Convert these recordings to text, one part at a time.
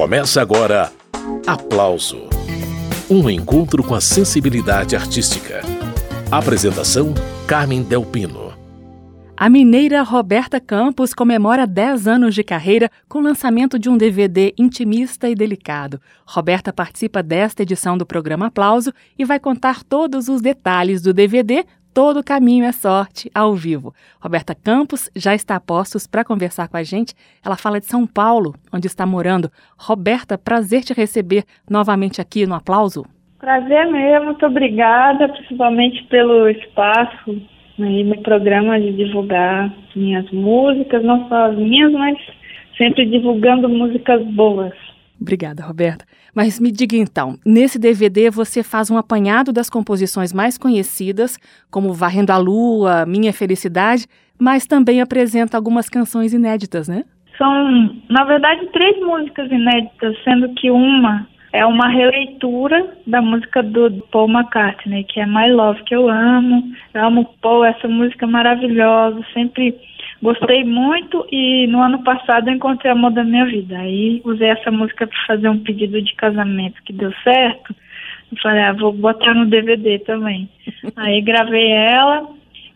Começa agora Aplauso Um encontro com a sensibilidade artística. Apresentação: Carmen Delpino. A mineira Roberta Campos comemora 10 anos de carreira com o lançamento de um DVD intimista e delicado. Roberta participa desta edição do programa Aplauso e vai contar todos os detalhes do DVD Todo Caminho é Sorte, ao vivo. Roberta Campos já está a postos para conversar com a gente. Ela fala de São Paulo, onde está morando. Roberta, prazer te receber novamente aqui no Aplauso. Prazer mesmo, muito obrigada, principalmente pelo espaço aí no programa de divulgar minhas músicas, não só as minhas, mas sempre divulgando músicas boas. Obrigada, Roberta. Mas me diga então, nesse DVD você faz um apanhado das composições mais conhecidas, como Varrendo a Lua, Minha Felicidade, mas também apresenta algumas canções inéditas, né? São, na verdade, três músicas inéditas, sendo que uma é uma releitura da música do Paul McCartney, que é My Love, que eu amo. Eu amo Paul, essa música é maravilhosa, sempre Gostei muito e no ano passado eu encontrei o amor da minha vida. Aí usei essa música para fazer um pedido de casamento que deu certo. Eu falei, ah, vou botar no DVD também. Aí gravei ela,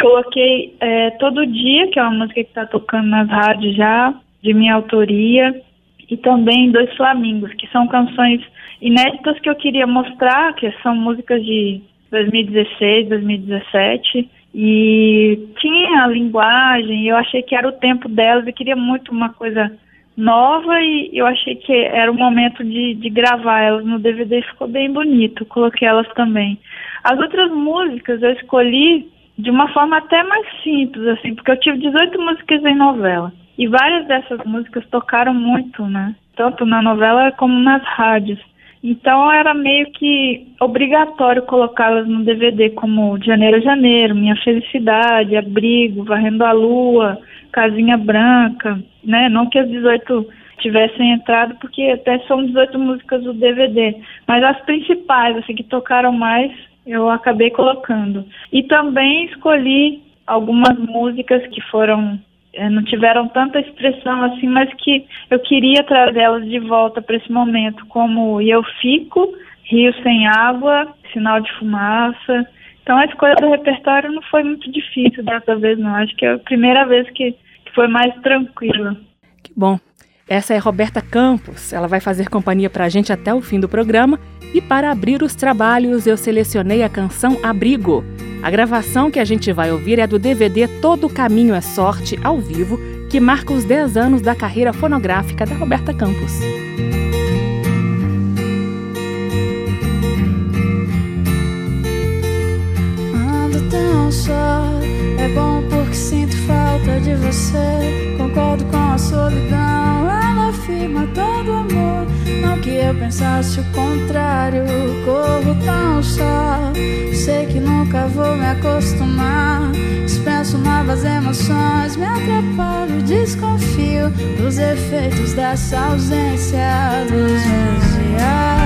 coloquei é, todo dia, que é uma música que está tocando nas rádios já, de minha autoria, e também Dois Flamingos, que são canções inéditas que eu queria mostrar, que são músicas de 2016, 2017 e tinha a linguagem, eu achei que era o tempo delas e queria muito uma coisa nova e eu achei que era o momento de, de gravar elas no DVD ficou bem bonito, coloquei elas também. As outras músicas eu escolhi de uma forma até mais simples, assim, porque eu tive 18 músicas em novela. E várias dessas músicas tocaram muito, né? Tanto na novela como nas rádios. Então era meio que obrigatório colocá-las no DVD, como de Janeiro Janeiro, Minha Felicidade, Abrigo, Varrendo a Lua, Casinha Branca, né? Não que as 18 tivessem entrado, porque até são 18 músicas do DVD, mas as principais, assim, que tocaram mais, eu acabei colocando. E também escolhi algumas músicas que foram não tiveram tanta expressão assim, mas que eu queria trazê-las de volta para esse momento, como E Eu Fico, Rio Sem Água, Sinal de Fumaça. Então a escolha do repertório não foi muito difícil dessa vez, não. Acho que é a primeira vez que, que foi mais tranquila. Que bom. Essa é Roberta Campos. Ela vai fazer companhia para a gente até o fim do programa. E para abrir os trabalhos, eu selecionei a canção Abrigo. A gravação que a gente vai ouvir é do DVD Todo Caminho é Sorte, ao vivo, que marca os 10 anos da carreira fonográfica da Roberta Campos. Ando tão só, é bom porque sinto falta de você. Concordo com a solidão afirma todo amor. Não que eu pensasse o contrário. Vou me acostumar. Dispenso novas emoções. Me atrapalho, desconfio dos efeitos dessa ausência dos meus dias.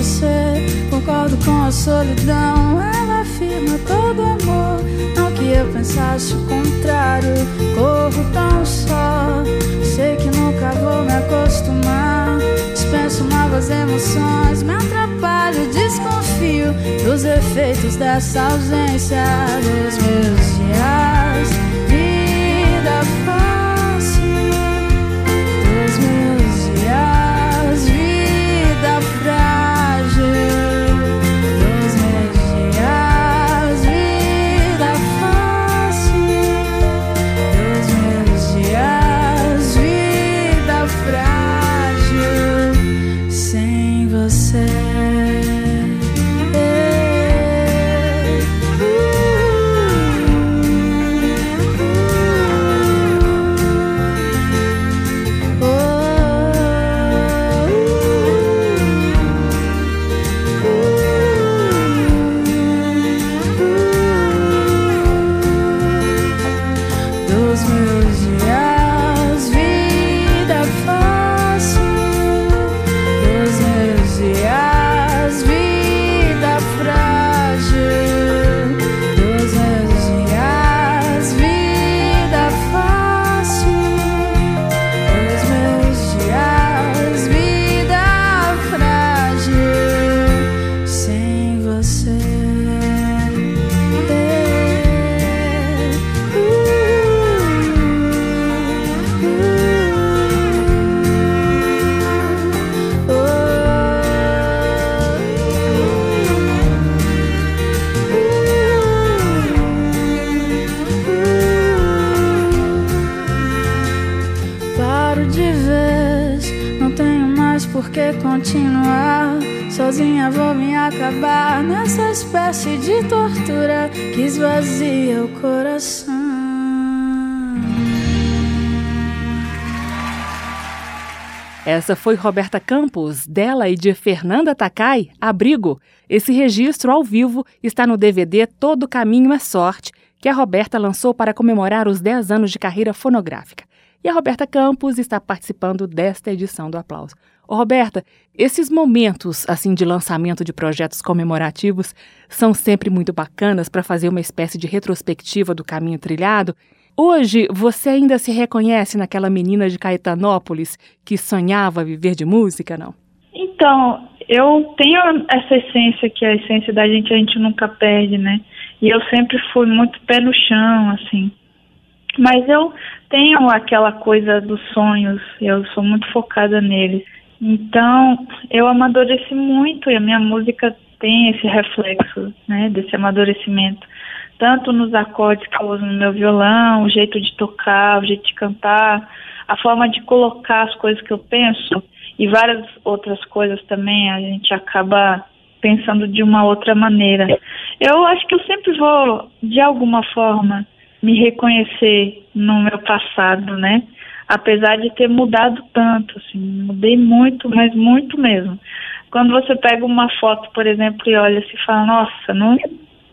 Você. Concordo com a solidão. Ela afirma todo amor. Não que eu pensasse o contrário. Corro tão só. Sei que nunca vou me acostumar. Dispenso novas emoções. Me atrapalho, desconfio dos efeitos dessa ausência dos meus dias. Sozinha vou me acabar nessa espécie de tortura que esvazia o coração. Essa foi Roberta Campos, dela e de Fernanda Takai, Abrigo. Esse registro ao vivo está no DVD Todo Caminho é Sorte, que a Roberta lançou para comemorar os 10 anos de carreira fonográfica. E a Roberta Campos está participando desta edição do Aplauso. Ô, Roberta, esses momentos assim de lançamento de projetos comemorativos são sempre muito bacanas para fazer uma espécie de retrospectiva do caminho trilhado. Hoje, você ainda se reconhece naquela menina de Caetanópolis que sonhava viver de música, não? Então, eu tenho essa essência que é a essência da gente a gente nunca perde, né? E eu sempre fui muito pé no chão, assim. Mas eu tenho aquela coisa dos sonhos, eu sou muito focada neles. Então, eu amadureci muito e a minha música tem esse reflexo, né, desse amadurecimento. Tanto nos acordes que eu uso no meu violão, o jeito de tocar, o jeito de cantar, a forma de colocar as coisas que eu penso e várias outras coisas também a gente acaba pensando de uma outra maneira. Eu acho que eu sempre vou, de alguma forma, me reconhecer no meu passado, né? Apesar de ter mudado tanto, assim, mudei muito, mas muito mesmo. Quando você pega uma foto, por exemplo, e olha e fala, nossa, não,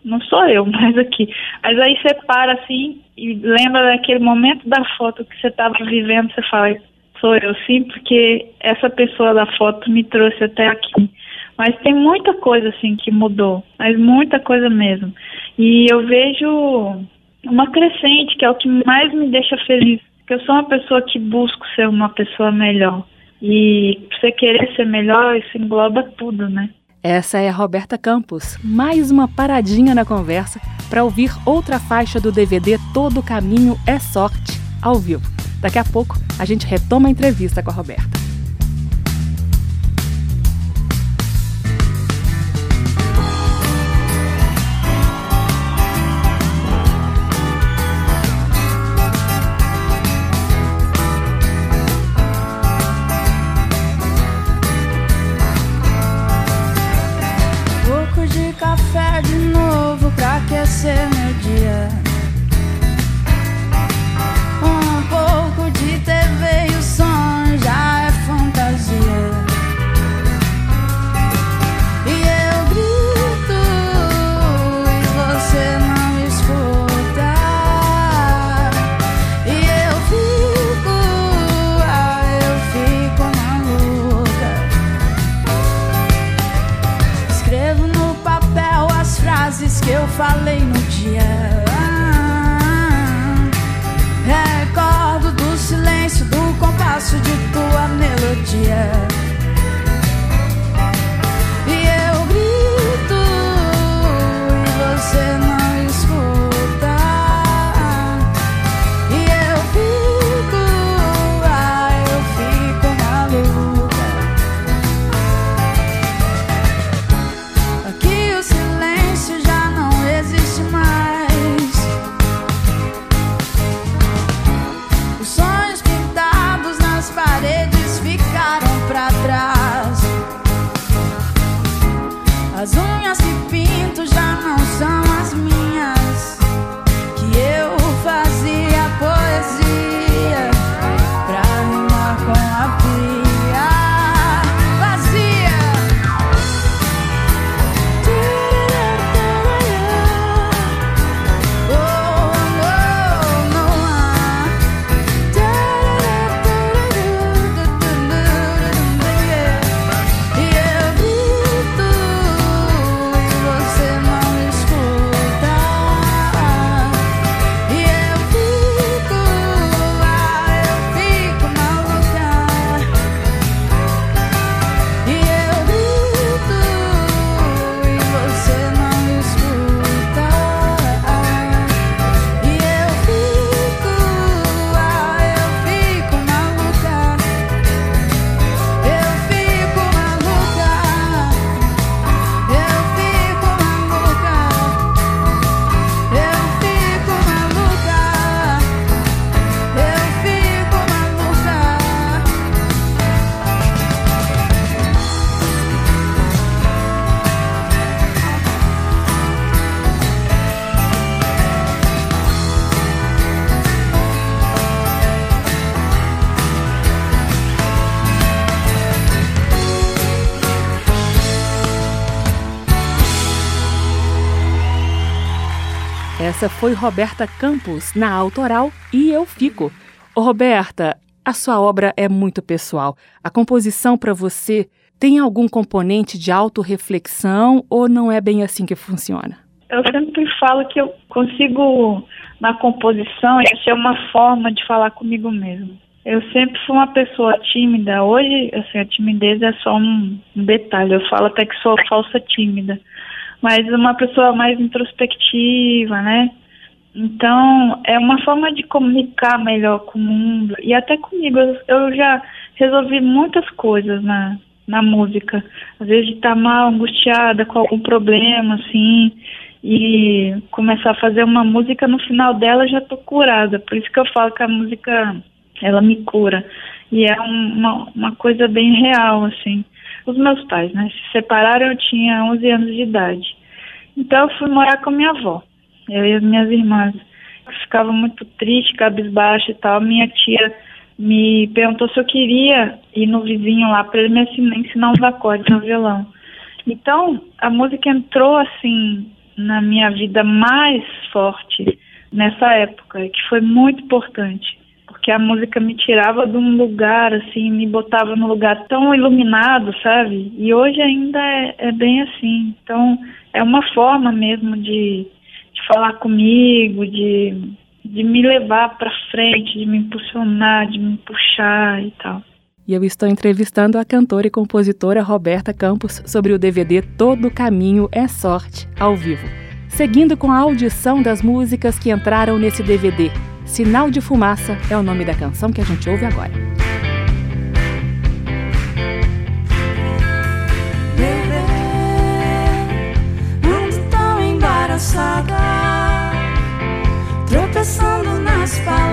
não sou eu mais aqui. Mas aí você para assim e lembra daquele momento da foto que você estava vivendo, você fala, sou eu sim, porque essa pessoa da foto me trouxe até aqui. Mas tem muita coisa assim que mudou, mas muita coisa mesmo. E eu vejo uma crescente, que é o que mais me deixa feliz. Porque eu sou uma pessoa que busco ser uma pessoa melhor. E você querer ser melhor, isso engloba tudo, né? Essa é a Roberta Campos. Mais uma paradinha na conversa para ouvir outra faixa do DVD Todo Caminho é Sorte, ao vivo. Daqui a pouco a gente retoma a entrevista com a Roberta. Essa foi Roberta Campos na autoral e Eu Fico. Ô, Roberta, a sua obra é muito pessoal. A composição para você tem algum componente de autorreflexão ou não é bem assim que funciona? Eu sempre falo que eu consigo, na composição, isso é uma forma de falar comigo mesmo. Eu sempre fui uma pessoa tímida. Hoje, assim, a timidez é só um, um detalhe. Eu falo até que sou falsa tímida. Mas uma pessoa mais introspectiva, né? Então, é uma forma de comunicar melhor com o mundo e até comigo. Eu, já resolvi muitas coisas na, na música. Às vezes estar tá mal, angustiada com algum problema, assim, e começar a fazer uma música, no final dela já tô curada. Por isso que eu falo que a música, ela me cura. E é uma, uma coisa bem real, assim. Os meus pais, né, se separaram, eu tinha 11 anos de idade. Então eu fui morar com minha avó eu e as minhas irmãs. Eu ficava muito triste, cabisbaixa e tal. Minha tia me perguntou se eu queria ir no vizinho lá para ele me ensinar uns acordes no violão. Então, a música entrou assim na minha vida mais forte nessa época, que foi muito importante, porque a música me tirava de um lugar assim, me botava num lugar tão iluminado, sabe? E hoje ainda é, é bem assim. Então, é uma forma mesmo de de falar comigo, de, de me levar para frente, de me impulsionar, de me puxar e tal. E eu estou entrevistando a cantora e compositora Roberta Campos sobre o DVD Todo Caminho é Sorte, ao vivo. Seguindo com a audição das músicas que entraram nesse DVD. Sinal de Fumaça é o nome da canção que a gente ouve agora. cansada, tropeçando nas palavras,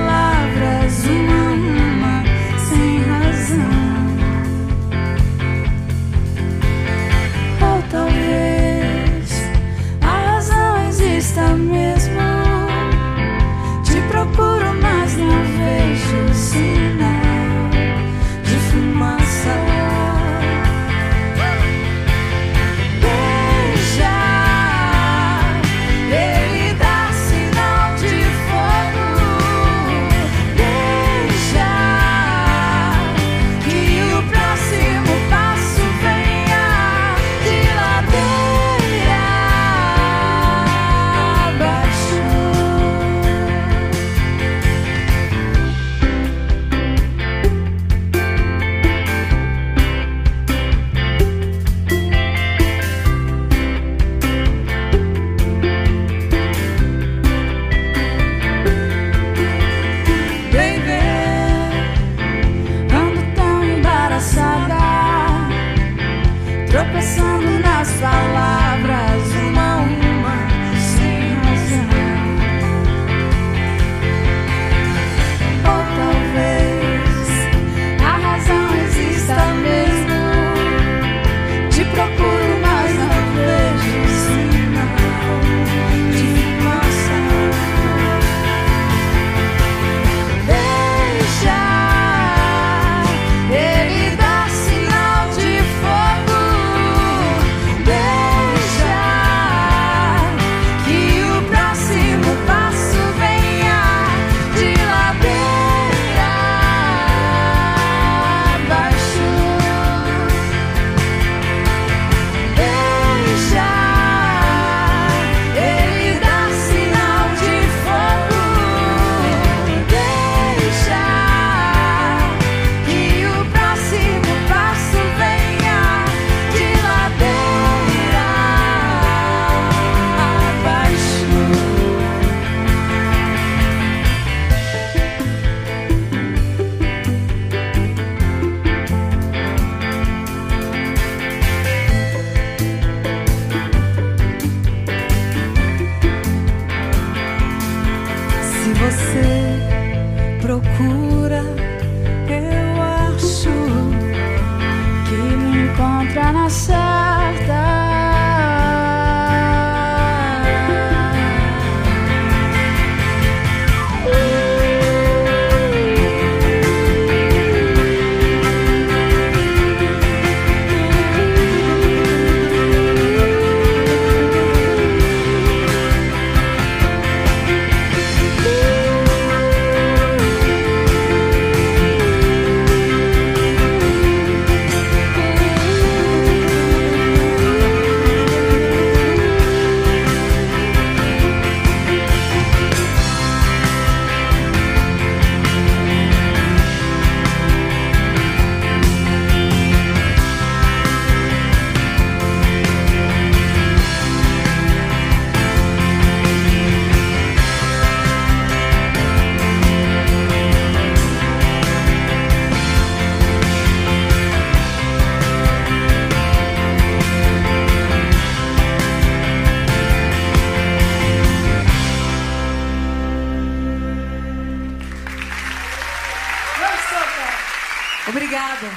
Obrigada.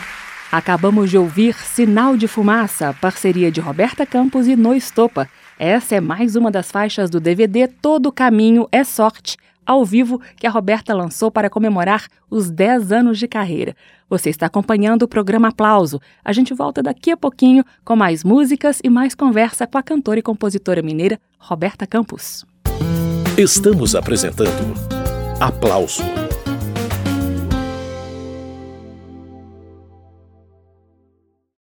Acabamos de ouvir Sinal de Fumaça, parceria de Roberta Campos e No Estopa. Essa é mais uma das faixas do DVD Todo Caminho é Sorte, ao vivo, que a Roberta lançou para comemorar os 10 anos de carreira. Você está acompanhando o programa Aplauso. A gente volta daqui a pouquinho com mais músicas e mais conversa com a cantora e compositora mineira Roberta Campos. Estamos apresentando Aplauso